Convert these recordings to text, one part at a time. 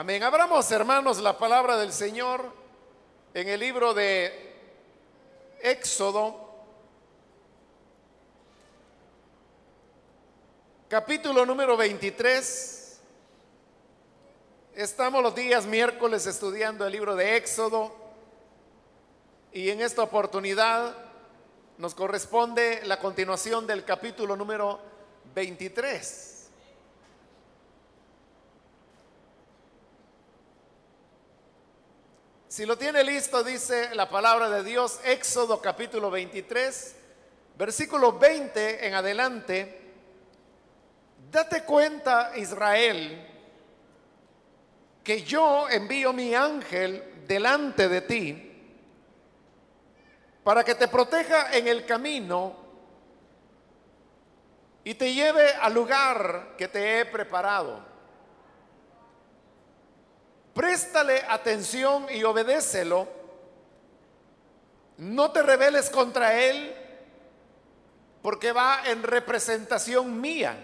Amén. Abramos, hermanos, la palabra del Señor en el libro de Éxodo, capítulo número 23. Estamos los días miércoles estudiando el libro de Éxodo y en esta oportunidad nos corresponde la continuación del capítulo número 23. Si lo tiene listo, dice la palabra de Dios, Éxodo capítulo 23, versículo 20 en adelante. Date cuenta, Israel, que yo envío mi ángel delante de ti para que te proteja en el camino y te lleve al lugar que te he preparado. Préstale atención y obedécelo. No te rebeles contra él porque va en representación mía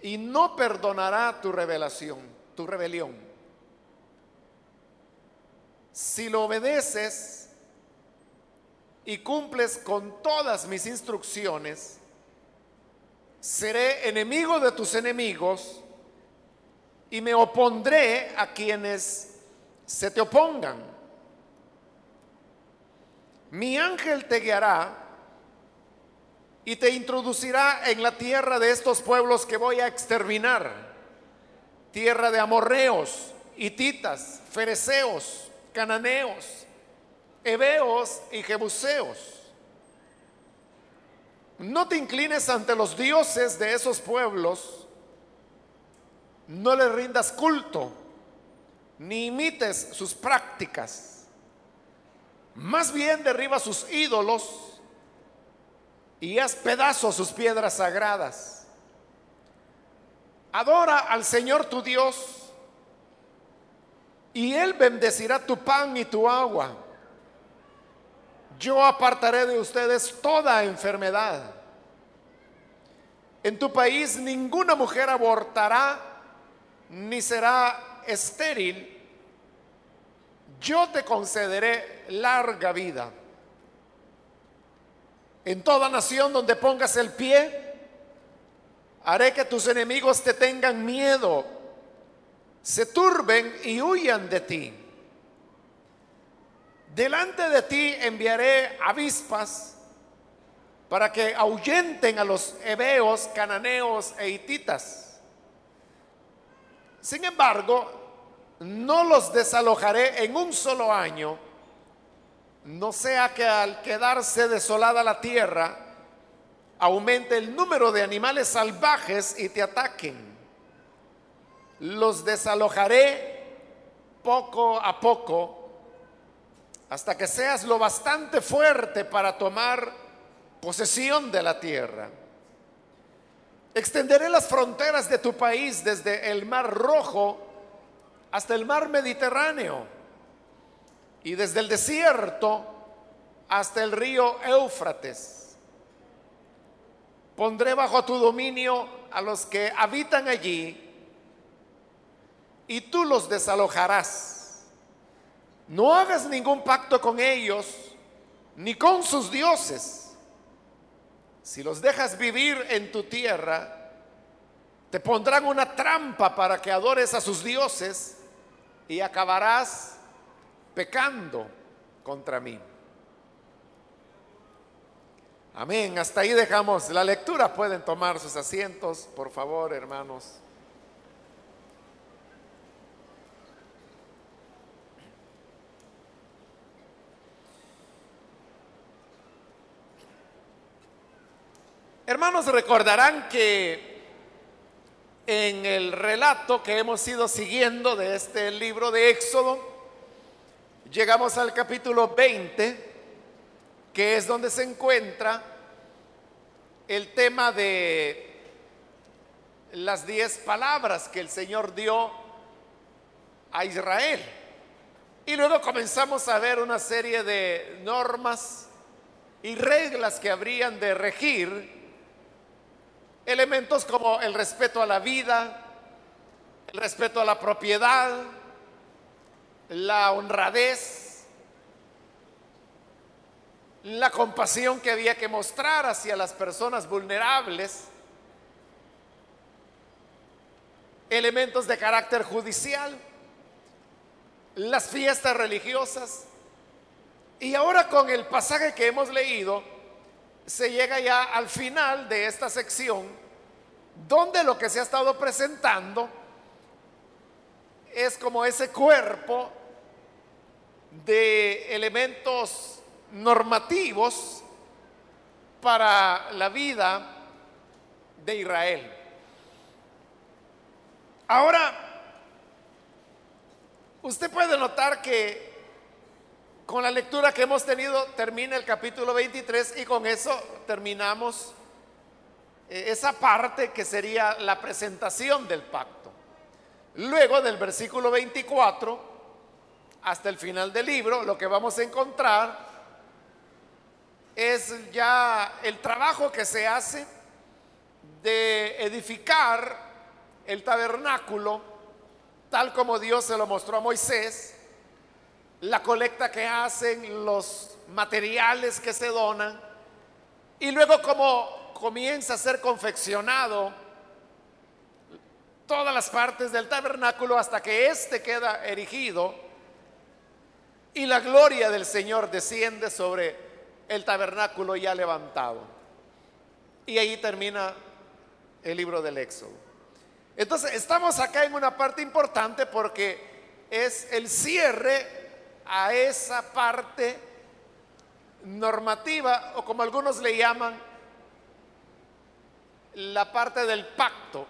y no perdonará tu revelación, tu rebelión. Si lo obedeces y cumples con todas mis instrucciones, seré enemigo de tus enemigos y me opondré a quienes se te opongan. Mi ángel te guiará y te introducirá en la tierra de estos pueblos que voy a exterminar. Tierra de amorreos, hititas, fereceos, cananeos, heveos y jebuseos. No te inclines ante los dioses de esos pueblos no le rindas culto, ni imites sus prácticas. Más bien derriba sus ídolos y haz pedazos sus piedras sagradas. Adora al Señor tu Dios y Él bendecirá tu pan y tu agua. Yo apartaré de ustedes toda enfermedad. En tu país ninguna mujer abortará ni será estéril, yo te concederé larga vida. En toda nación donde pongas el pie, haré que tus enemigos te tengan miedo, se turben y huyan de ti. Delante de ti enviaré avispas para que ahuyenten a los heveos, cananeos e hititas sin embargo, no los desalojaré en un solo año, no sea que al quedarse desolada la tierra, aumente el número de animales salvajes y te ataquen. Los desalojaré poco a poco hasta que seas lo bastante fuerte para tomar posesión de la tierra. Extenderé las fronteras de tu país desde el mar rojo hasta el mar Mediterráneo y desde el desierto hasta el río Éufrates. Pondré bajo tu dominio a los que habitan allí y tú los desalojarás. No hagas ningún pacto con ellos ni con sus dioses si los dejas vivir en tu tierra, te pondrán una trampa para que adores a sus dioses y acabarás pecando contra mí. Amén. Hasta ahí dejamos la lectura. Pueden tomar sus asientos, por favor, hermanos. Hermanos, recordarán que en el relato que hemos ido siguiendo de este libro de Éxodo, llegamos al capítulo 20, que es donde se encuentra el tema de las diez palabras que el Señor dio a Israel. Y luego comenzamos a ver una serie de normas y reglas que habrían de regir Elementos como el respeto a la vida, el respeto a la propiedad, la honradez, la compasión que había que mostrar hacia las personas vulnerables, elementos de carácter judicial, las fiestas religiosas. Y ahora con el pasaje que hemos leído, se llega ya al final de esta sección, donde lo que se ha estado presentando es como ese cuerpo de elementos normativos para la vida de Israel. Ahora, usted puede notar que con la lectura que hemos tenido termina el capítulo 23 y con eso terminamos eh, esa parte que sería la presentación del pacto. Luego del versículo 24 hasta el final del libro, lo que vamos a encontrar es ya el trabajo que se hace de edificar el tabernáculo tal como Dios se lo mostró a Moisés, la colecta que hacen, los materiales que se donan, y luego como comienza a ser confeccionado todas las partes del tabernáculo hasta que éste queda erigido y la gloria del Señor desciende sobre el tabernáculo ya levantado. Y ahí termina el libro del Éxodo. Entonces, estamos acá en una parte importante porque es el cierre a esa parte normativa, o como algunos le llaman, la parte del pacto.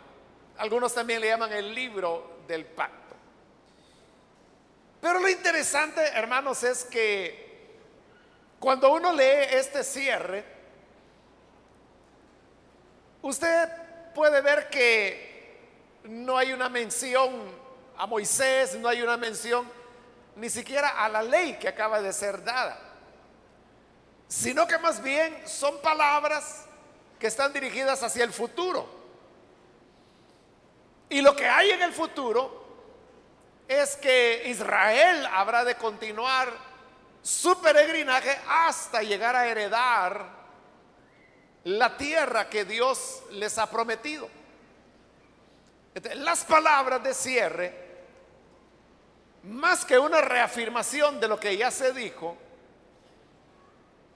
Algunos también le llaman el libro del pacto. Pero lo interesante, hermanos, es que cuando uno lee este cierre, usted puede ver que no hay una mención a Moisés, no hay una mención ni siquiera a la ley que acaba de ser dada, sino que más bien son palabras que están dirigidas hacia el futuro. Y lo que hay en el futuro es que Israel habrá de continuar su peregrinaje hasta llegar a heredar la tierra que Dios les ha prometido. Las palabras de cierre, más que una reafirmación de lo que ya se dijo,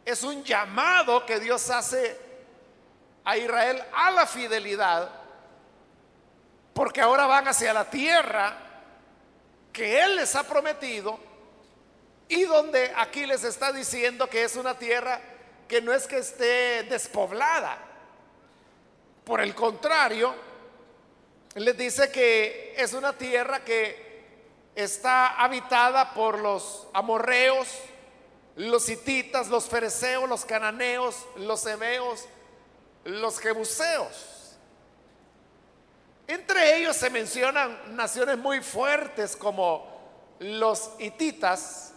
es un llamado que Dios hace a Israel a la fidelidad, porque ahora van hacia la tierra que Él les ha prometido y donde aquí les está diciendo que es una tierra que no es que esté despoblada. Por el contrario, les dice que es una tierra que está habitada por los amorreos, los hititas, los fereceos, los cananeos, los hebeos, los jebuseos. Entre ellos se mencionan naciones muy fuertes como los hititas,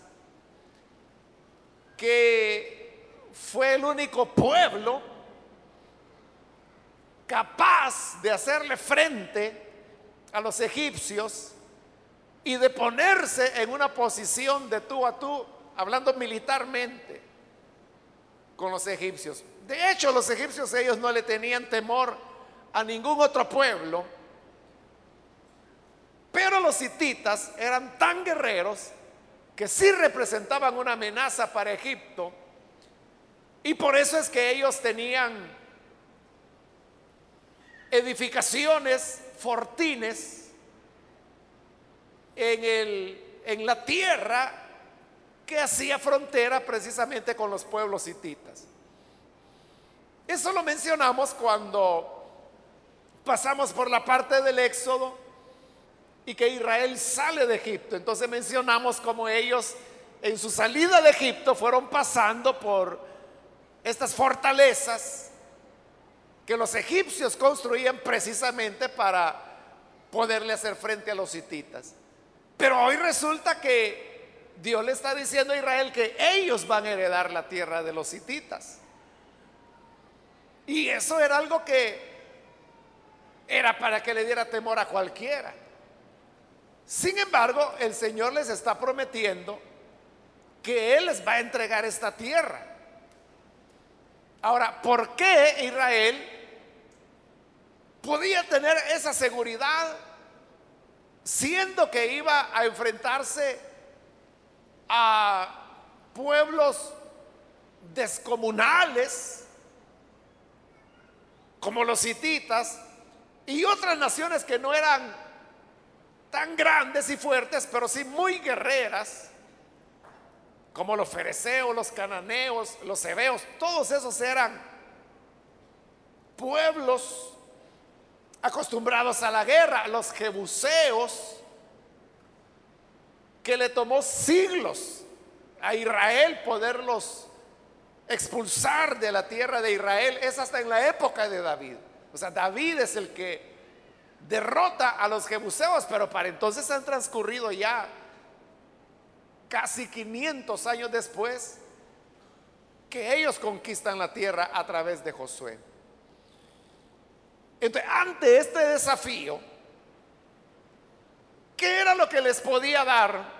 que fue el único pueblo capaz de hacerle frente a los egipcios y de ponerse en una posición de tú a tú, hablando militarmente con los egipcios. De hecho, los egipcios ellos no le tenían temor a ningún otro pueblo pero los hititas eran tan guerreros que sí representaban una amenaza para Egipto. Y por eso es que ellos tenían edificaciones, fortines en, el, en la tierra que hacía frontera precisamente con los pueblos hititas. Eso lo mencionamos cuando pasamos por la parte del Éxodo y que Israel sale de Egipto. Entonces mencionamos como ellos en su salida de Egipto fueron pasando por estas fortalezas que los egipcios construían precisamente para poderle hacer frente a los hititas. Pero hoy resulta que Dios le está diciendo a Israel que ellos van a heredar la tierra de los hititas. Y eso era algo que era para que le diera temor a cualquiera. Sin embargo, el Señor les está prometiendo que Él les va a entregar esta tierra. Ahora, ¿por qué Israel podía tener esa seguridad siendo que iba a enfrentarse a pueblos descomunales como los hititas y otras naciones que no eran tan grandes y fuertes, pero sí muy guerreras, como los fereceos, los cananeos, los hebeos, todos esos eran pueblos acostumbrados a la guerra, los jebuseos, que le tomó siglos a Israel poderlos expulsar de la tierra de Israel, es hasta en la época de David. O sea, David es el que derrota a los jebuseos, pero para entonces han transcurrido ya casi 500 años después que ellos conquistan la tierra a través de Josué. Entonces, ante este desafío, ¿qué era lo que les podía dar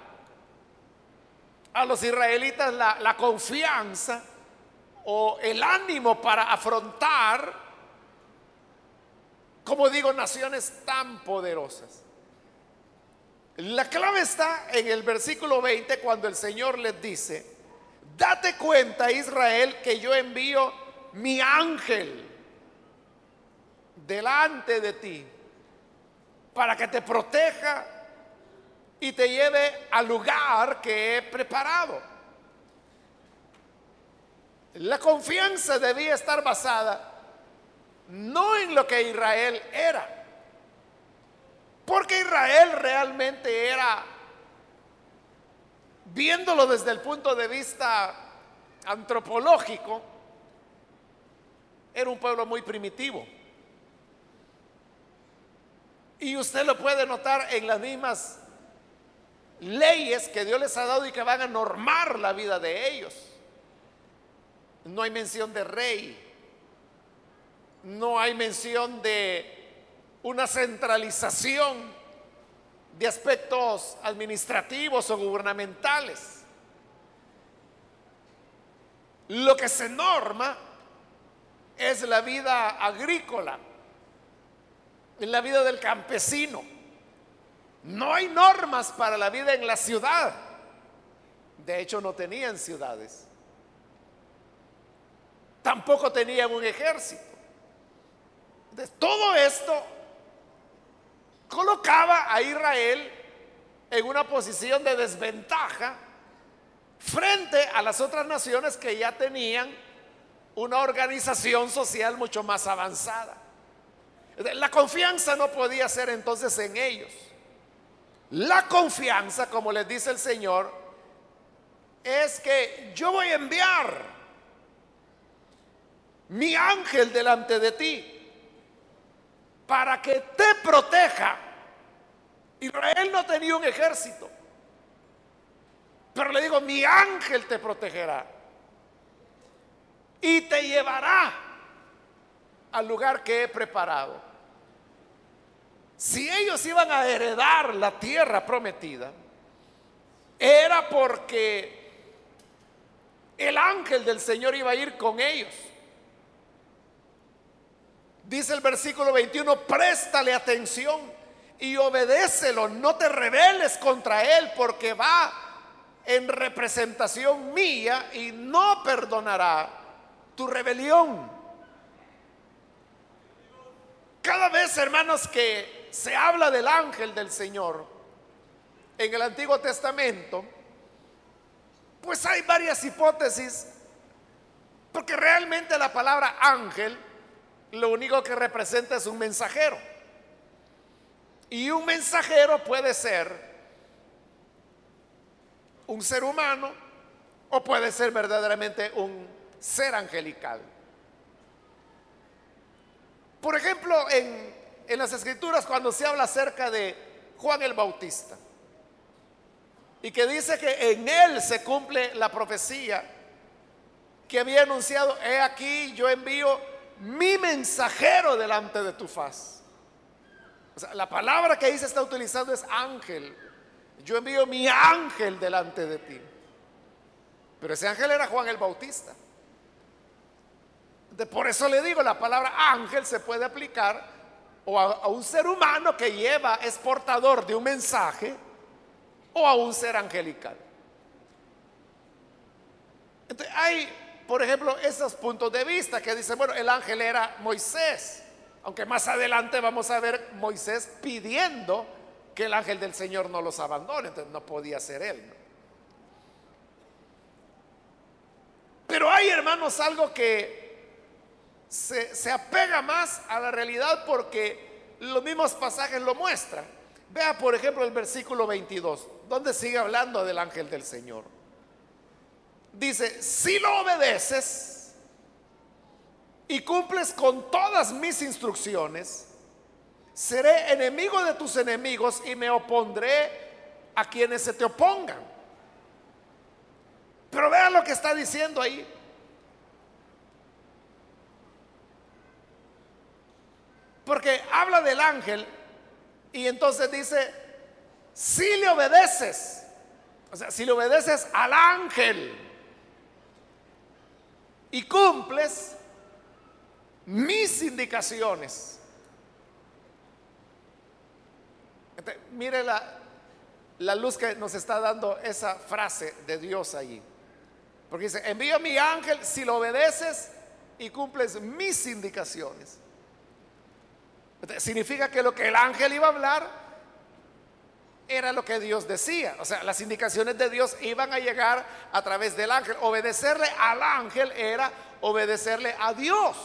a los israelitas la, la confianza o el ánimo para afrontar, como digo, naciones tan poderosas? La clave está en el versículo 20 cuando el Señor les dice, date cuenta Israel que yo envío mi ángel delante de ti para que te proteja y te lleve al lugar que he preparado. La confianza debía estar basada no en lo que Israel era, porque Israel realmente era, viéndolo desde el punto de vista antropológico, era un pueblo muy primitivo. Y usted lo puede notar en las mismas leyes que Dios les ha dado y que van a normar la vida de ellos. No hay mención de rey, no hay mención de una centralización de aspectos administrativos o gubernamentales. Lo que se norma es la vida agrícola, en la vida del campesino. No hay normas para la vida en la ciudad. De hecho, no tenían ciudades. Tampoco tenían un ejército. De todo esto colocaba a Israel en una posición de desventaja frente a las otras naciones que ya tenían una organización social mucho más avanzada. La confianza no podía ser entonces en ellos. La confianza, como les dice el Señor, es que yo voy a enviar mi ángel delante de ti para que te proteja. Israel no tenía un ejército, pero le digo, mi ángel te protegerá y te llevará al lugar que he preparado. Si ellos iban a heredar la tierra prometida, era porque el ángel del Señor iba a ir con ellos. Dice el versículo 21, préstale atención y obedécelo, no te rebeles contra él porque va en representación mía y no perdonará tu rebelión. Cada vez, hermanos, que se habla del ángel del Señor en el Antiguo Testamento, pues hay varias hipótesis, porque realmente la palabra ángel lo único que representa es un mensajero. Y un mensajero puede ser un ser humano o puede ser verdaderamente un ser angelical. Por ejemplo, en en las escrituras cuando se habla acerca de Juan el Bautista y que dice que en él se cumple la profecía que había anunciado, he aquí yo envío mi mensajero delante de tu faz. O sea, la palabra que ahí se está utilizando es ángel. Yo envío mi ángel delante de ti. Pero ese ángel era Juan el Bautista. De, por eso le digo, la palabra ángel se puede aplicar o a, un ser humano que lleva, es portador de un mensaje, o a un ser angelical. Entonces, hay, por ejemplo, esos puntos de vista que dicen, bueno, el ángel era Moisés, aunque más adelante vamos a ver Moisés pidiendo que el ángel del Señor no los abandone, entonces no podía ser él. ¿no? Pero hay, hermanos, algo que se, apega más a la realidad porque los mismos pasajes lo muestran. Vea, por ejemplo, el versículo 22, donde sigue hablando del ángel del Señor. Dice, si lo obedeces y cumples con todas mis instrucciones, seré enemigo de tus enemigos y me opondré a quienes se te opongan. Pero vean lo que está diciendo ahí. Porque habla del ángel y entonces dice, si le obedeces, o sea, si le obedeces al ángel y cumples mis indicaciones. Entonces, mire la, la luz que nos está dando esa frase de Dios ahí. Porque dice, envío a mi ángel si lo obedeces y cumples mis indicaciones. Significa que lo que el ángel iba a hablar era lo que Dios decía. O sea, las indicaciones de Dios iban a llegar a través del ángel. Obedecerle al ángel era obedecerle a Dios.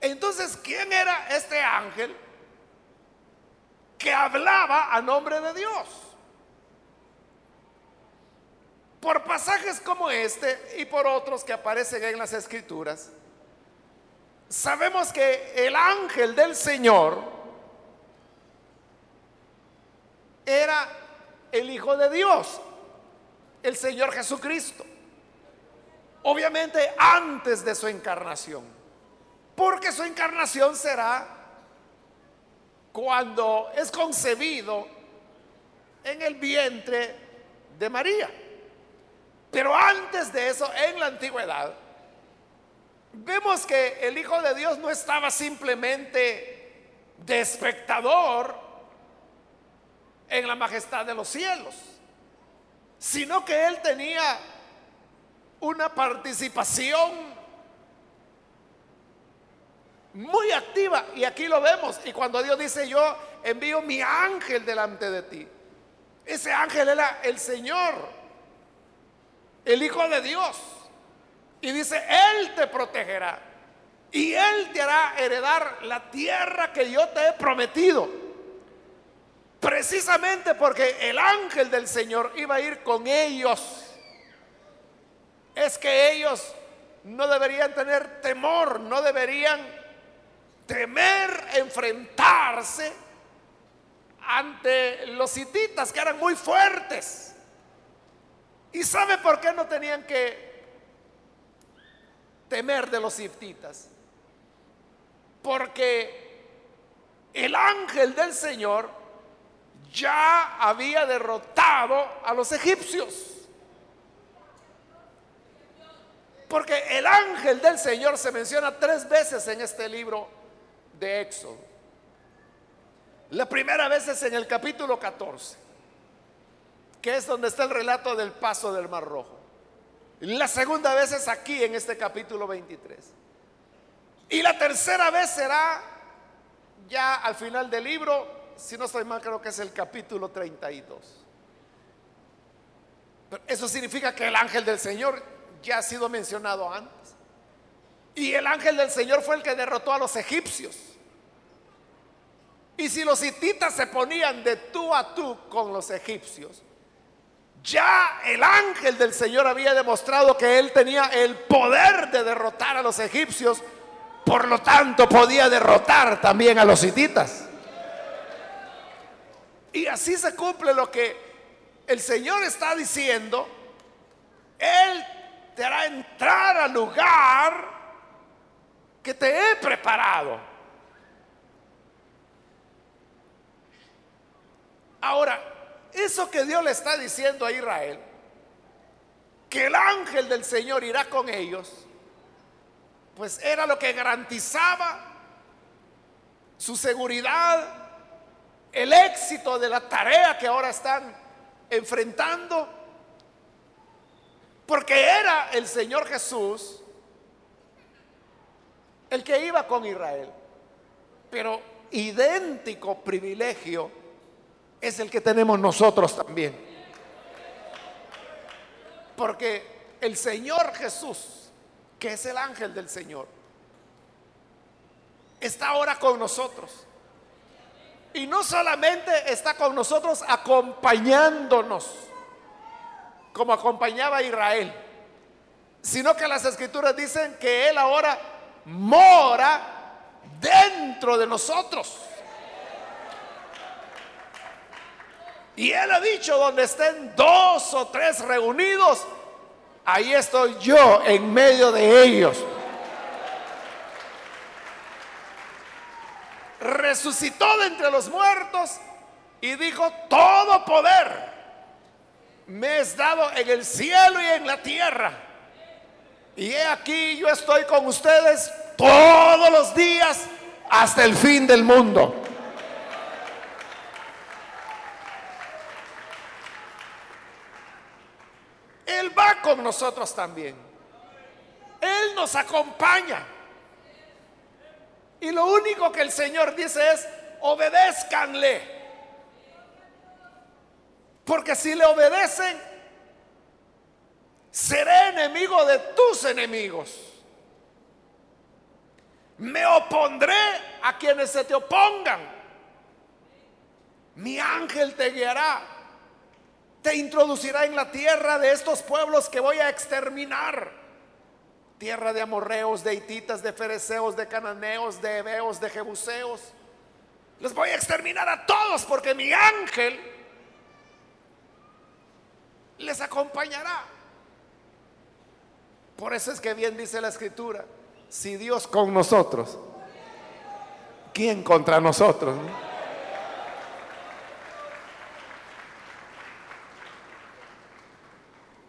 Entonces, ¿quién era este ángel que hablaba a nombre de Dios? Por pasajes como este y por otros que aparecen en las escrituras, sabemos que el ángel del Señor era el Hijo de Dios, el Señor Jesucristo. Obviamente antes de su encarnación, porque su encarnación será cuando es concebido en el vientre de María. Pero antes de eso, en la antigüedad, vemos que el Hijo de Dios no estaba simplemente de espectador en la majestad de los cielos, sino que él tenía una participación muy activa. Y aquí lo vemos. Y cuando Dios dice, yo envío mi ángel delante de ti, ese ángel era el Señor, el Hijo de Dios. Y dice, Él te protegerá. Y Él te hará heredar la tierra que yo te he prometido. Precisamente porque el ángel del Señor iba a ir con ellos. Es que ellos no deberían tener temor, no deberían temer enfrentarse ante los hititas que eran muy fuertes. ¿Y sabe por qué no tenían que temer de los hititas? Porque el ángel del Señor ya había derrotado a los egipcios. Porque el ángel del Señor se menciona tres veces en este libro de Éxodo. La primera vez es en el capítulo 14, que es donde está el relato del paso del Mar Rojo. La segunda vez es aquí en este capítulo 23. Y la tercera vez será ya al final del libro, si no estoy mal, creo que es el capítulo 32. Pero eso significa que el ángel del Señor ya ha sido mencionado antes. Y el ángel del Señor fue el que derrotó a los egipcios. Y si los hititas se ponían de tú a tú con los egipcios, ya el ángel del Señor había demostrado que él tenía el poder de derrotar a los egipcios, por lo tanto podía derrotar también a los hititas. Y así se cumple lo que el Señor está diciendo. Él te hará entrar al lugar que te he preparado. Ahora, eso que Dios le está diciendo a Israel, que el ángel del Señor irá con ellos, pues era lo que garantizaba su seguridad, el éxito de la tarea que ahora están enfrentando, porque era el Señor Jesús el que iba con Israel. Pero idéntico privilegio es el que tenemos nosotros también. Porque el Señor Jesús, que es el ángel del Señor, está ahora con nosotros. Y no solamente está con nosotros acompañándonos, como acompañaba a Israel, sino que las escrituras dicen que Él ahora mora dentro de nosotros. Y Él ha dicho, donde estén dos o tres reunidos, ahí estoy yo en medio de ellos. resucitó de entre los muertos y dijo, todo poder me es dado en el cielo y en la tierra. Y he aquí yo estoy con ustedes todos los días hasta el fin del mundo. Él va con nosotros también. Él nos acompaña. Y lo único que el Señor dice es, obedézcanle. Porque si le obedecen, seré enemigo de tus enemigos. Me opondré a quienes se te opongan. Mi ángel te guiará. Introducirá en la tierra de estos pueblos que voy a exterminar tierra de amorreos, de hititas, de fereceos, de cananeos, de heveos, de jebuseos. Los voy a exterminar a todos porque mi ángel les acompañará. Por eso es que bien dice la escritura, si Dios con nosotros, ¿quién contra nosotros?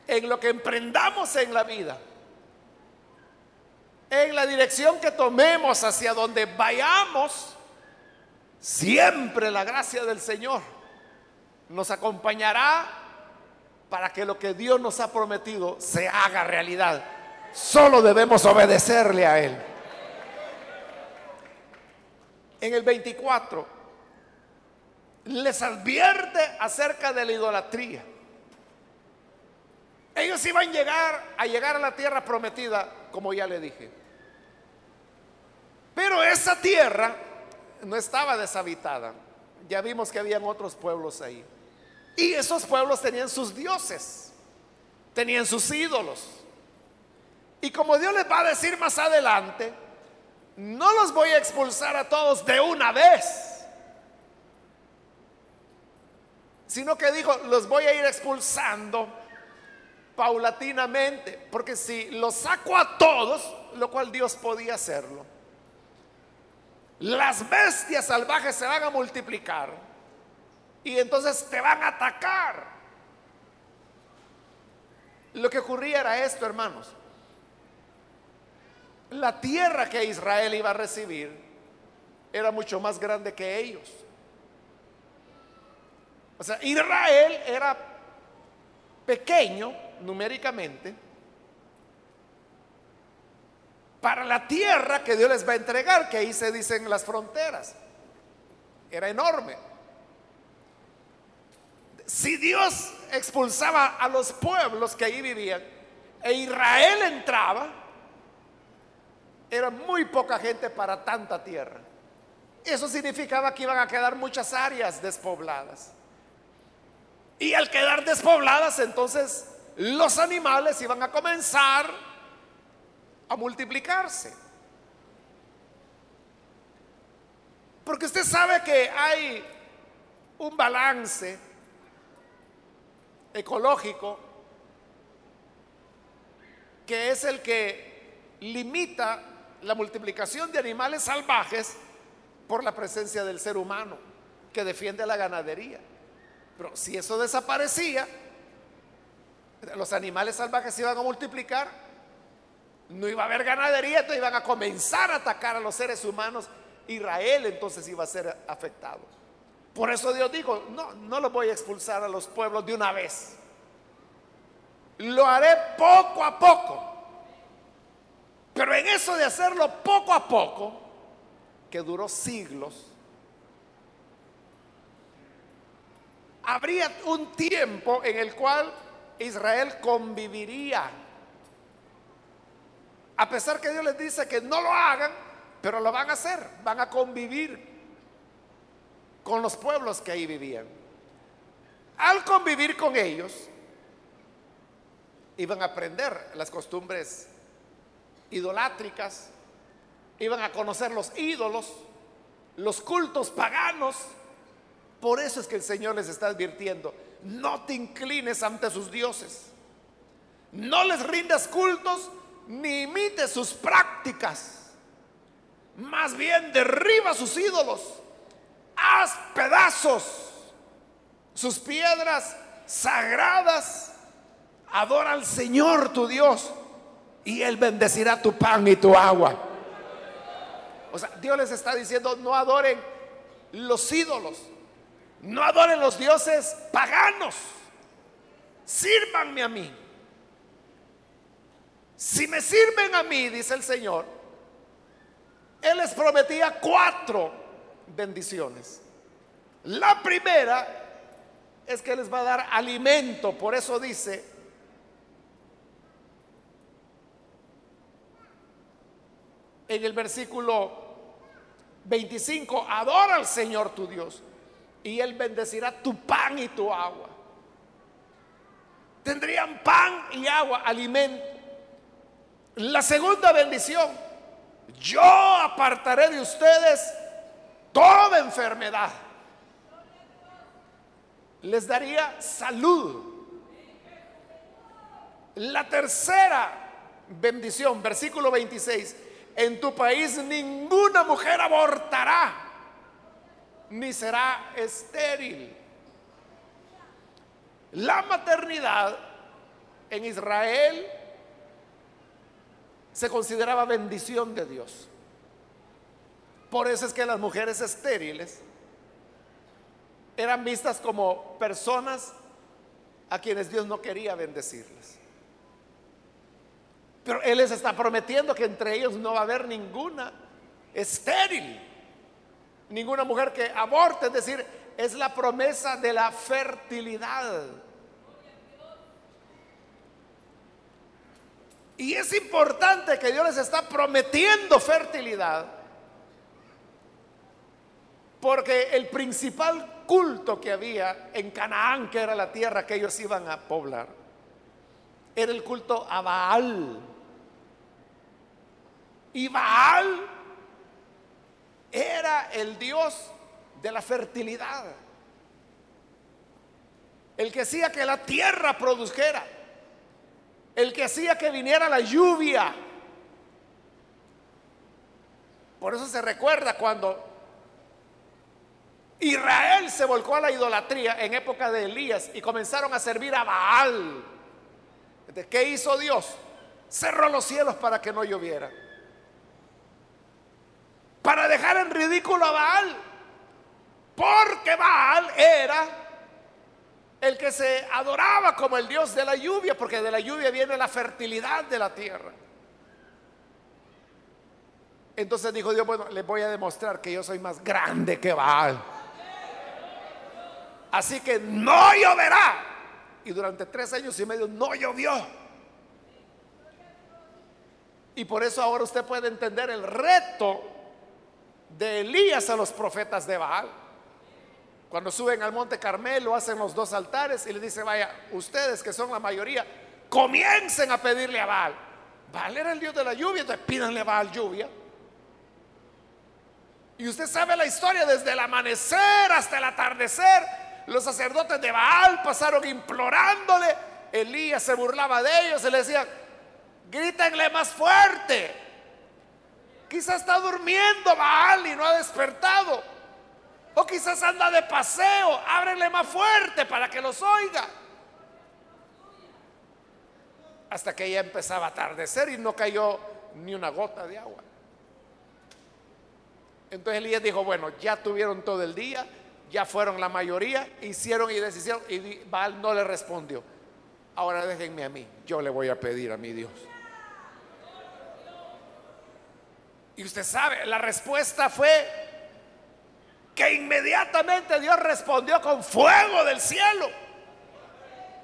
En lo que emprendamos en la vida, en la dirección que tomemos, hacia donde vayamos, siempre la gracia del Señor nos acompañará para que lo que Dios nos ha prometido se haga realidad. Solo debemos obedecerle a Él. En el 24 les advierte acerca de la idolatría. Ellos iban a llegar a llegar a la tierra prometida, como ya le dije. Pero esa tierra no estaba deshabitada. Ya vimos que habían otros pueblos ahí. Y esos pueblos tenían sus dioses, tenían sus ídolos. Y como Dios les va a decir más adelante, no los voy a expulsar a todos de una vez, sino que dijo, los voy a ir expulsando paulatinamente, porque si los saco a todos, lo cual Dios podía hacerlo, las bestias salvajes se van a multiplicar y entonces te van a atacar. Lo que ocurría era esto, hermanos. La tierra que Israel iba a recibir era mucho más grande que ellos. O sea, Israel era pequeño numéricamente para la tierra que Dios les va a entregar, que ahí se dicen las fronteras. Era enorme. Si Dios expulsaba a los pueblos que ahí vivían e Israel entraba, era muy poca gente para tanta tierra. Eso significaba que iban a quedar muchas áreas despobladas. Y al quedar despobladas, entonces los animales iban a comenzar a multiplicarse. Porque usted sabe que hay un balance ecológico que es el que limita la multiplicación de animales salvajes por la presencia del ser humano que defiende la ganadería. Pero si eso desaparecía, los animales salvajes se iban a multiplicar, no iba a haber ganadería, entonces iban a comenzar a atacar a los seres humanos. Israel entonces iba a ser afectado. Por eso Dios dijo, no, no los voy a expulsar a los pueblos de una vez. Lo haré poco a poco. Pero en eso de hacerlo poco a poco, que duró siglos, habría un tiempo en el cual Israel conviviría. A pesar que Dios les dice que no lo hagan, pero lo van a hacer, van a convivir con los pueblos que ahí vivían. Al convivir con ellos, iban a aprender las costumbres idolátricas, iban a conocer los ídolos, los cultos paganos. Por eso es que el Señor les está advirtiendo, no te inclines ante sus dioses, no les rindas cultos ni imites sus prácticas, más bien derriba sus ídolos. Haz pedazos. Sus piedras sagradas, adora al Señor tu Dios y Él bendecirá tu pan y tu agua. O sea, Dios les está diciendo, no adoren los ídolos, no adoren los dioses paganos, sírvanme a mí. Si me sirven a mí, dice el Señor, Él les prometía cuatro bendiciones. La primera es que les va a dar alimento, por eso dice, en el versículo 25, adora al Señor tu Dios y Él bendecirá tu pan y tu agua. Tendrían pan y agua, alimento. La segunda bendición, yo apartaré de ustedes toda enfermedad. Les daría salud. La tercera bendición, versículo 26, en tu país ninguna mujer abortará, ni será estéril. La maternidad en Israel se consideraba bendición de Dios. Por eso es que las mujeres estériles eran vistas como personas a quienes Dios no quería bendecirles. Pero Él les está prometiendo que entre ellos no va a haber ninguna estéril, ninguna mujer que aborte, es decir, es la promesa de la fertilidad. Y es importante que Dios les está prometiendo fertilidad porque el principal culto que había en Canaán, que era la tierra que ellos iban a poblar, era el culto a Baal. Y Baal era el dios de la fertilidad. El que hacía que la tierra produjera. El que hacía que viniera la lluvia. Por eso se recuerda cuando Israel se volcó a la idolatría en época de Elías y comenzaron a servir a Baal. ¿Qué hizo Dios? Cerró los cielos para que no lloviera. Para dejar en ridículo a Baal. Porque Baal era el que se adoraba como el Dios de la lluvia, porque de la lluvia viene la fertilidad de la tierra. Entonces dijo Dios, bueno, les voy a demostrar que yo soy más grande que Baal. Así que no lloverá. Y durante tres años y medio no llovió. Y por eso ahora usted puede entender el reto de Elías a los profetas de Baal. Cuando suben al monte Carmelo, hacen los dos altares y le dice, vaya, ustedes que son la mayoría, comiencen a pedirle a Baal. Baal era el Dios de la lluvia, entonces pídanle a Baal lluvia. Y usted sabe la historia desde el amanecer hasta el atardecer los sacerdotes de Baal pasaron implorándole. Elías se burlaba de ellos y le decía, grítenle más fuerte. Quizá está durmiendo Baal y no ha despertado. O quizás anda de paseo, ábrele más fuerte para que los oiga. Hasta que ya empezaba a atardecer y no cayó ni una gota de agua. Entonces Elías dijo, bueno, ya tuvieron todo el día, ya fueron la mayoría, hicieron y deshicieron, y Baal no le respondió. Ahora déjenme a mí, yo le voy a pedir a mi Dios. Y usted sabe, la respuesta fue que inmediatamente Dios respondió con fuego del cielo.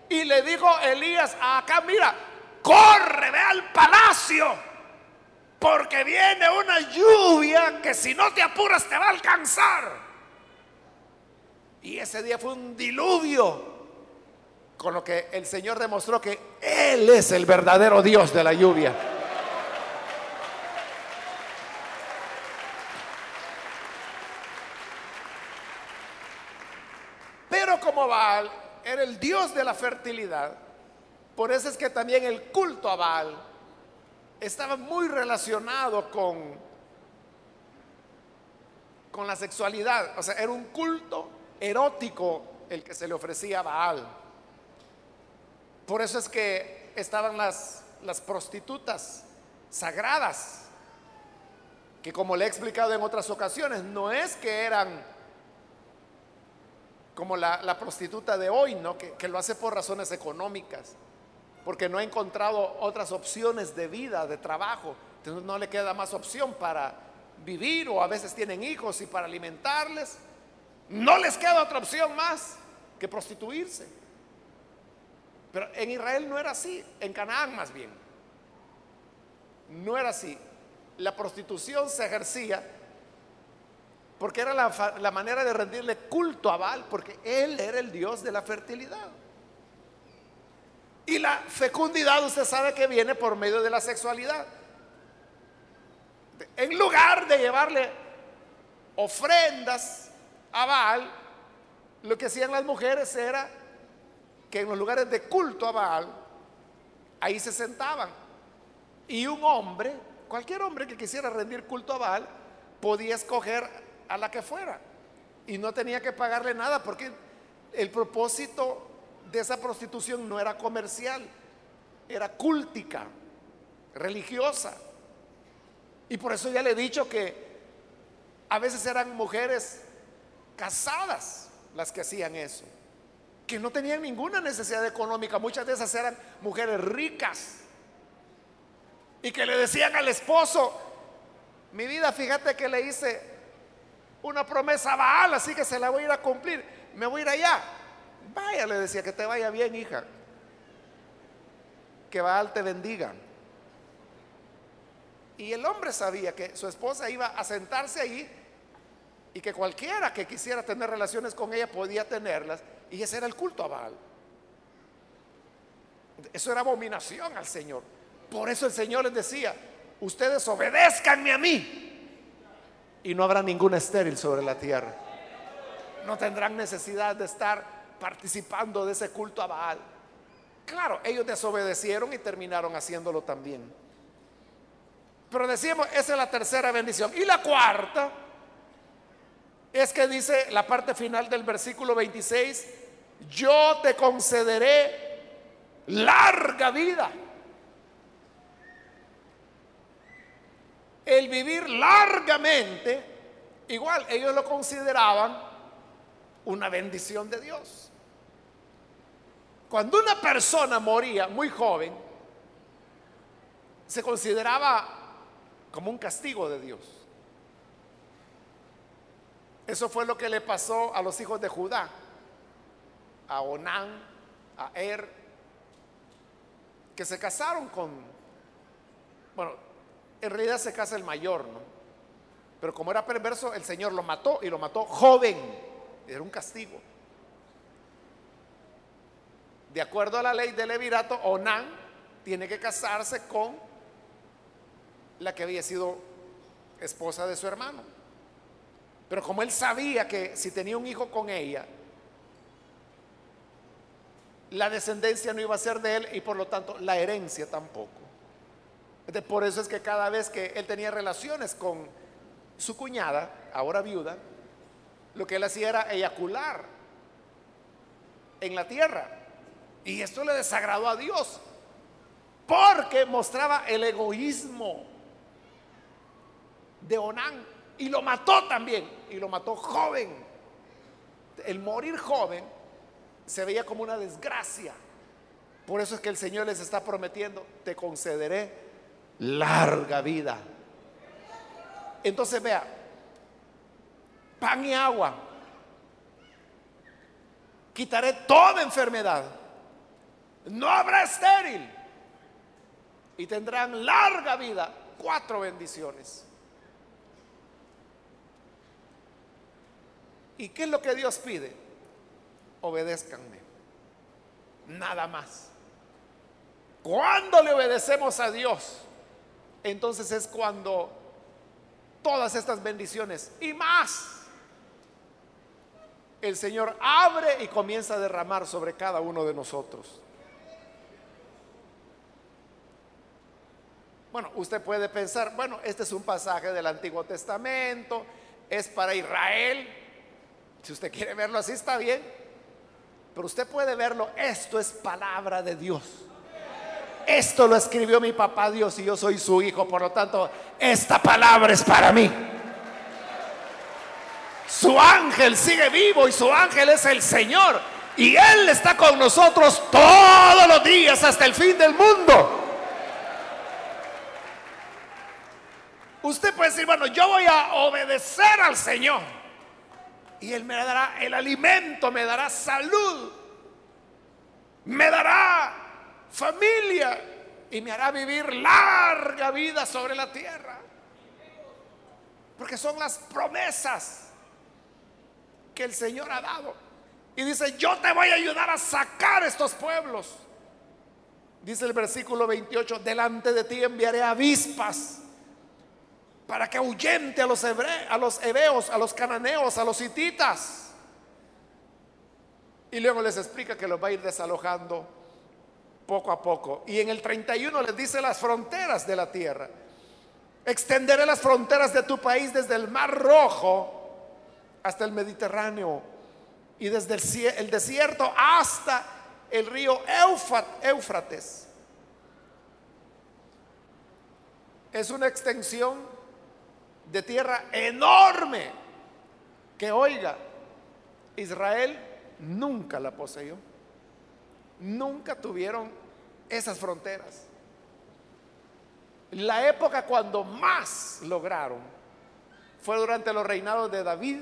Y le dijo Elías acá, mira, corre, ve al palacio, porque viene una lluvia que si no te apuras te va a alcanzar. Y ese día fue un diluvio, con lo que el Señor demostró que Él es el verdadero Dios de la lluvia. Pero Baal era el Dios de la fertilidad, por eso es que también el culto a Baal estaba muy relacionado con, con la sexualidad. O sea, era un culto erótico el que se le ofrecía a Baal. Por eso es que estaban las, las prostitutas sagradas, que como le he explicado en otras ocasiones, no es que eran como la, prostituta de hoy, ¿no? Que, que, lo hace por razones económicas, porque no ha encontrado otras opciones de vida, de trabajo, entonces no le queda más opción para vivir o a veces tienen hijos y para alimentarles. No les queda otra opción más que prostituirse. Pero en Israel no era así, en Canaán más bien. No era así. La prostitución se ejercía porque era la, manera de rendirle culto a Baal, porque él era el Dios de la fertilidad. Y la fecundidad usted sabe que viene por medio de la sexualidad. En lugar de llevarle ofrendas a Baal, lo que hacían las mujeres era que en los lugares de culto a Baal, ahí se sentaban. Y un hombre, cualquier hombre que quisiera rendir culto a Baal, podía escoger a la que fuera. Y no tenía que pagarle nada porque el propósito de esa prostitución no era comercial, era cúltica, religiosa. Y por eso ya le he dicho que a veces eran mujeres casadas las que hacían eso, que no tenían ninguna necesidad económica, muchas de esas eran mujeres ricas y que le decían al esposo, mi vida, fíjate que le hice una promesa a Baal, así que se la voy a ir a cumplir, me voy a ir allá. Vaya, le decía, que te vaya bien, hija. Que Baal te bendiga. Y el hombre sabía que su esposa iba a sentarse ahí y que cualquiera que quisiera tener relaciones con ella podía tenerlas, y ese era el culto a Baal. Eso era abominación al Señor. Por eso el Señor les decía, ustedes obedezcanme a mí y no habrá ningún estéril sobre la tierra. No tendrán necesidad de estar participando de ese culto a Baal. Claro, ellos desobedecieron y terminaron haciéndolo también. Pero decíamos, esa es la tercera bendición. Y la cuarta es que dice la parte final del versículo 26, yo te concederé larga vida. El vivir largamente, igual ellos lo consideraban una bendición de Dios. Cuando una persona moría muy joven, se consideraba como un castigo de Dios. Eso fue lo que le pasó a los hijos de Judá, a Onán, a Er, que se casaron con, bueno, en realidad se casa el mayor, ¿no? Pero como era perverso, el Señor lo mató y lo mató joven. Era un castigo. De acuerdo a la ley del Levirato, Onán tiene que casarse con la que había sido esposa de su hermano. Pero como él sabía que si tenía un hijo con ella, la descendencia no iba a ser de él y por lo tanto la herencia tampoco. Por eso es que cada vez que él tenía relaciones con su cuñada, ahora viuda, lo que él hacía era eyacular en la tierra. Y esto le desagradó a Dios, porque mostraba el egoísmo de Onán y lo mató también, y lo mató joven. El morir joven se veía como una desgracia. Por eso es que el Señor les está prometiendo, te concederé larga vida. Entonces vea, pan y agua. Quitaré toda enfermedad. No habrá estéril. Y tendrán larga vida. Cuatro bendiciones. ¿Y qué es lo que Dios pide? Obedézcanme. Nada más. Cuando le obedecemos a Dios, entonces es cuando todas estas bendiciones y más el Señor abre y comienza a derramar sobre cada uno de nosotros. Bueno, usted puede pensar, bueno, este es un pasaje del Antiguo Testamento, es para Israel. Si usted quiere verlo así, está bien. Pero usted puede verlo, esto es palabra de Dios. Esto lo escribió mi papá Dios y yo soy su hijo, por lo tanto, esta palabra es para mí. Su ángel sigue vivo y su ángel es el Señor. Y Él está con nosotros todos los días hasta el fin del mundo. Usted puede decir, bueno, yo voy a obedecer al Señor. Y Él me dará el alimento, me dará salud, me dará familia y me hará vivir larga vida sobre la tierra. Porque son las promesas que el Señor ha dado. Y dice, yo te voy a ayudar a sacar estos pueblos. Dice el versículo 28, delante de ti enviaré avispas para que ahuyente a los, hebreos, a los a los cananeos, a los hititas. Y luego les explica que los va a ir desalojando poco a poco. Y en el 31 les dice las fronteras de la tierra. Extenderé las fronteras de tu país desde el mar rojo hasta el Mediterráneo y desde el, desierto hasta el río Éufrates. Es una extensión de tierra enorme que, oiga, Israel nunca la poseyó. Nunca tuvieron esas fronteras. La época cuando más lograron fue durante los reinados de David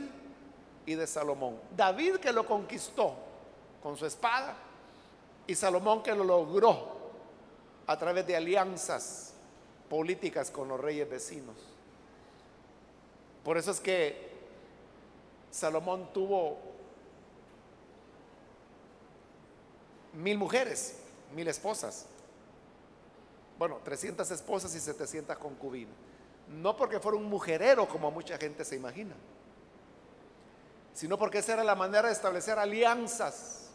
y de Salomón. David que lo conquistó con su espada y Salomón que lo logró a través de alianzas políticas con los reyes vecinos. Por eso es que Salomón tuvo mil mujeres, mil esposas. Bueno, 300 esposas y 700 concubinas. No porque fuera un mujerero como mucha gente se imagina sino porque esa era la manera de establecer alianzas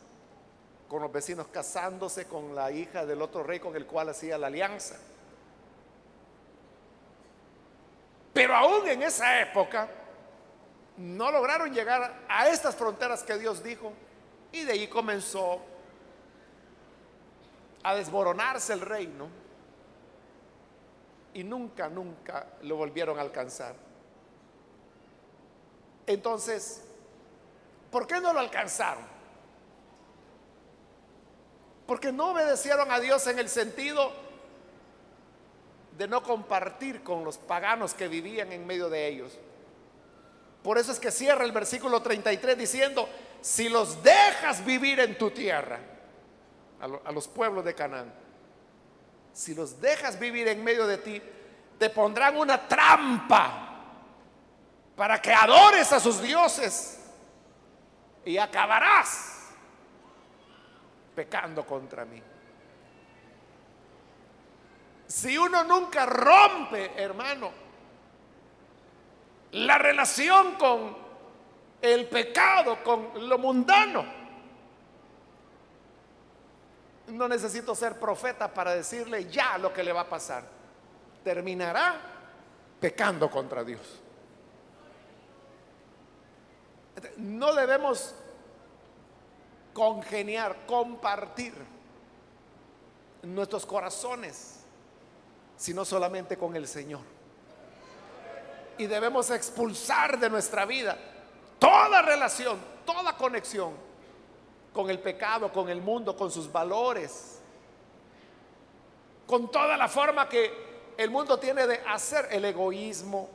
con los vecinos, casándose con la hija del otro rey con el cual hacía la alianza. Pero aún en esa época no lograron llegar a estas fronteras que Dios dijo y de ahí comenzó a desmoronarse el reino y nunca, nunca lo volvieron a alcanzar. Entonces, ¿Por qué no lo alcanzaron? Porque no obedecieron a Dios en el sentido de no compartir con los paganos que vivían en medio de ellos. Por eso es que cierra el versículo 33 diciendo, si los dejas vivir en tu tierra, a, los pueblos de Canaán, si los dejas vivir en medio de ti, te pondrán una trampa para que adores a sus dioses y acabarás pecando contra mí. Si uno nunca rompe, hermano, la relación con el pecado, con lo mundano, no necesito ser profeta para decirle ya lo que le va a pasar. Terminará pecando contra Dios. No debemos congeniar, compartir nuestros corazones, sino solamente con el Señor. Y debemos expulsar de nuestra vida toda relación, toda conexión con el pecado, con el mundo, con sus valores, con toda la forma que el mundo tiene de hacer el egoísmo,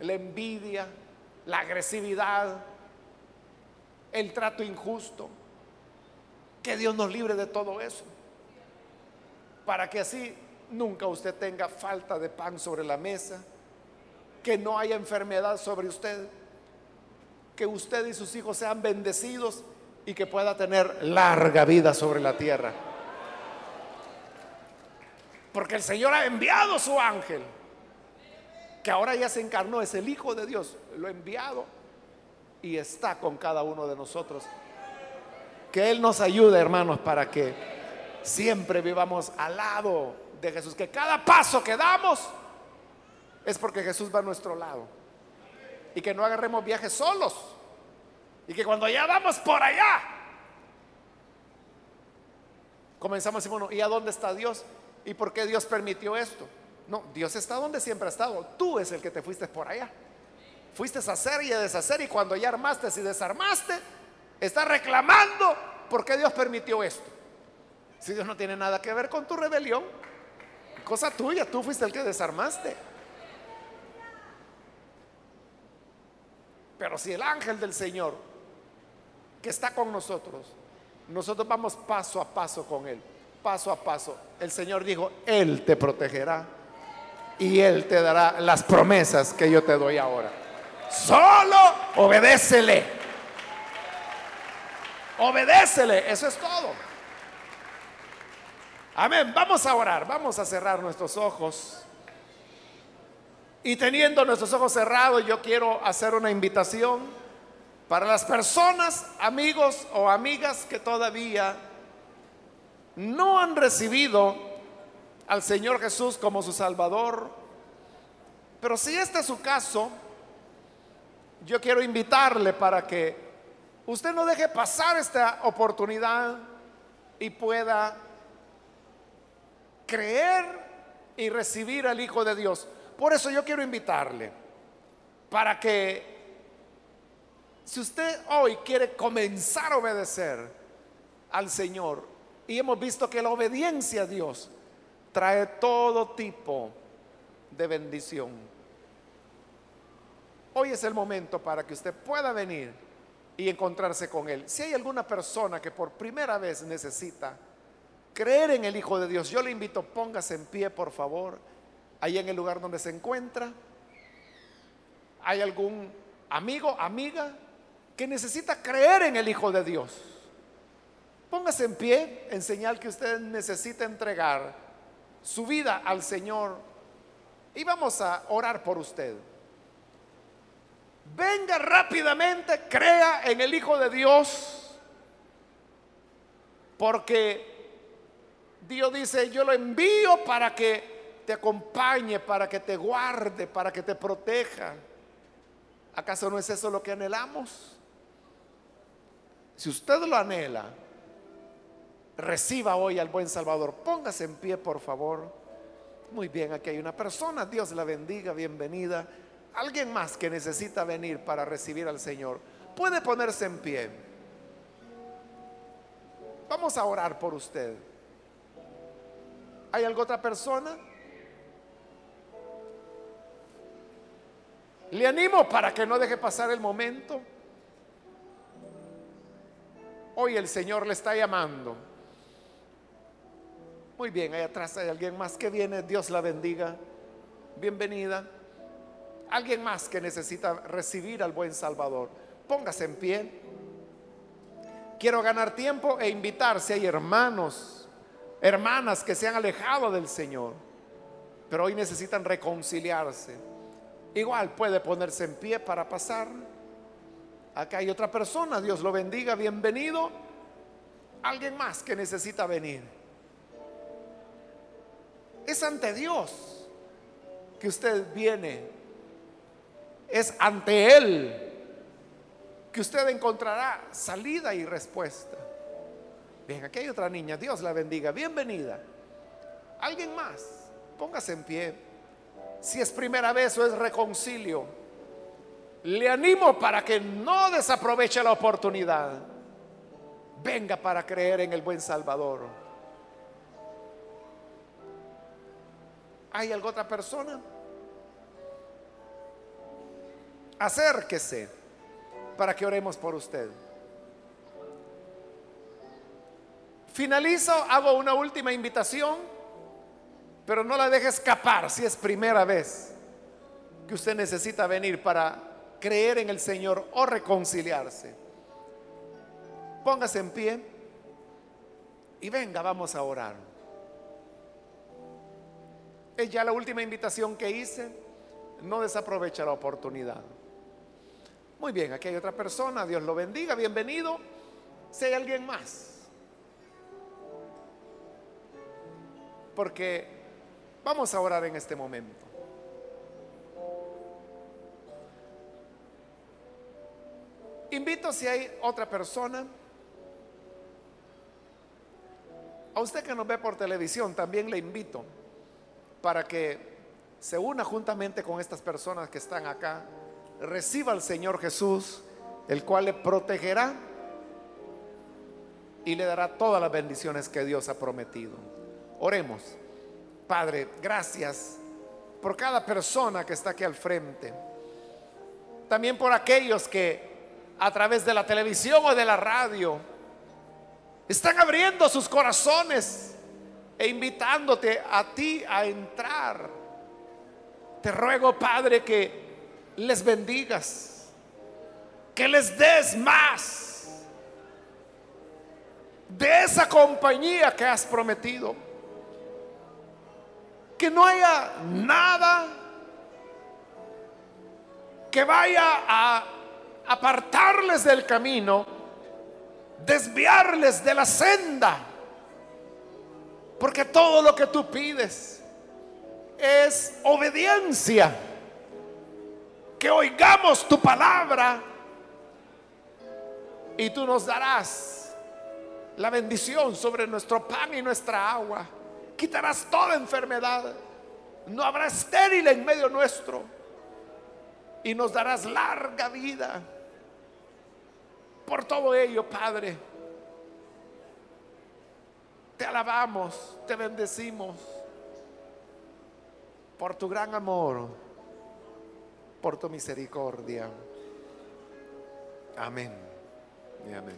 la envidia, la agresividad, el trato injusto. Que Dios nos libre de todo eso. Para que así nunca usted tenga falta de pan sobre la mesa, que no haya enfermedad sobre usted, que usted y sus hijos sean bendecidos y que pueda tener larga vida sobre la tierra. Porque el Señor ha enviado su ángel, que ahora ya se encarnó, es el Hijo de Dios, lo ha enviado y está con cada uno de nosotros. Que Él nos ayude, hermanos, para que siempre vivamos al lado de Jesús. Que cada paso que damos es porque Jesús va a nuestro lado. Y que no agarremos viajes solos. Y que cuando ya vamos por allá, comenzamos a decir, bueno, ¿y a dónde está Dios? ¿Y por qué Dios permitió esto? No, Dios está donde siempre ha estado. Tú es el que te fuiste por allá. Fuiste a hacer y a deshacer y cuando ya armaste y desarmaste, está reclamando por qué Dios permitió esto. Si Dios no tiene nada que ver con tu rebelión, cosa tuya, tú fuiste el que desarmaste. Pero si el ángel del Señor, que está con nosotros, nosotros vamos paso a paso con Él, paso a paso. El Señor dijo, Él te protegerá y Él te dará las promesas que yo te doy ahora. Solo obedécele. Obedécele, eso es todo. Amén, vamos a orar, vamos a cerrar nuestros ojos. Y teniendo nuestros ojos cerrados, yo quiero hacer una invitación para las personas, amigos o amigas que todavía no han recibido al Señor Jesús como su Salvador. Pero si este es su caso, yo quiero invitarle para que usted no deje pasar esta oportunidad y pueda creer y recibir al Hijo de Dios. Por eso yo quiero invitarle para que si usted hoy quiere comenzar a obedecer al Señor, y hemos visto que la obediencia a Dios trae todo tipo de bendición Hoy es el momento para que usted pueda venir y encontrarse con Él. Si hay alguna persona que por primera vez necesita creer en el Hijo de Dios, yo le invito, póngase en pie, por favor, ahí en el lugar donde se encuentra. ¿Hay algún amigo, amiga que necesita creer en el Hijo de Dios? Póngase en pie en señal que usted necesita entregar su vida al Señor y vamos a orar por usted venga rápidamente, crea en el Hijo de Dios, porque Dios dice, yo lo envío para que te acompañe, para que te guarde, para que te proteja. ¿Acaso no es eso lo que anhelamos? Si usted lo anhela, reciba hoy al buen Salvador. Póngase en pie, por favor. Muy bien, aquí hay una persona. Dios la bendiga, bienvenida. Alguien más que necesita venir para recibir al Señor, puede ponerse en pie. Vamos a orar por usted. ¿Hay alguna otra persona? Le animo para que no deje pasar el momento. Hoy el Señor le está llamando. Muy bien, ahí atrás hay alguien más que viene. Dios la bendiga. Bienvenida. Alguien más que necesita recibir al buen Salvador. Póngase en pie. Quiero ganar tiempo e invitar si hay hermanos, hermanas que se han alejado del Señor, pero hoy necesitan reconciliarse. Igual puede ponerse en pie para pasar. Acá hay otra persona, Dios lo bendiga, bienvenido. Alguien más que necesita venir. Es ante Dios que usted viene es ante Él que usted encontrará salida y respuesta. Bien, aquí hay otra niña, Dios la bendiga, bienvenida. ¿Alguien más? Póngase en pie. Si es primera vez o es reconcilio, le animo para que no desaproveche la oportunidad. Venga para creer en el buen Salvador. ¿Hay alguna otra persona? Acérquese para que oremos por usted. Finalizo, hago una última invitación, pero no la deje escapar si es primera vez que usted necesita venir para creer en el Señor o reconciliarse. Póngase en pie y venga, vamos a orar. Es ya la última invitación que hice. No desaprovecha la oportunidad. Muy bien, aquí hay otra persona. Dios lo bendiga. Bienvenido. Si hay alguien más. Porque vamos a orar en este momento. Invito si hay otra persona. A usted que nos ve por televisión, también le invito para que se una juntamente con estas personas que están acá, reciba al Señor Jesús, el cual le protegerá y le dará todas las bendiciones que Dios ha prometido. Oremos. Padre, gracias por cada persona que está aquí al frente. También por aquellos que a través de la televisión o de la radio están abriendo sus corazones e invitándote a ti a entrar. Te ruego, Padre, que les bendigas, que les des más de esa compañía que has prometido. Que no haya nada que vaya a apartarles del camino, desviarles de la senda porque todo lo que tú pides es obediencia. Que oigamos tu palabra y tú nos darás la bendición sobre nuestro pan y nuestra agua. Quitarás toda enfermedad. No habrá estéril en medio nuestro. Y nos darás larga vida. Por todo ello, Padre te alabamos, te bendecimos por tu gran amor, por tu misericordia. Amén amén.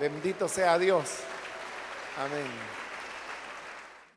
Bendito sea Dios. Amén.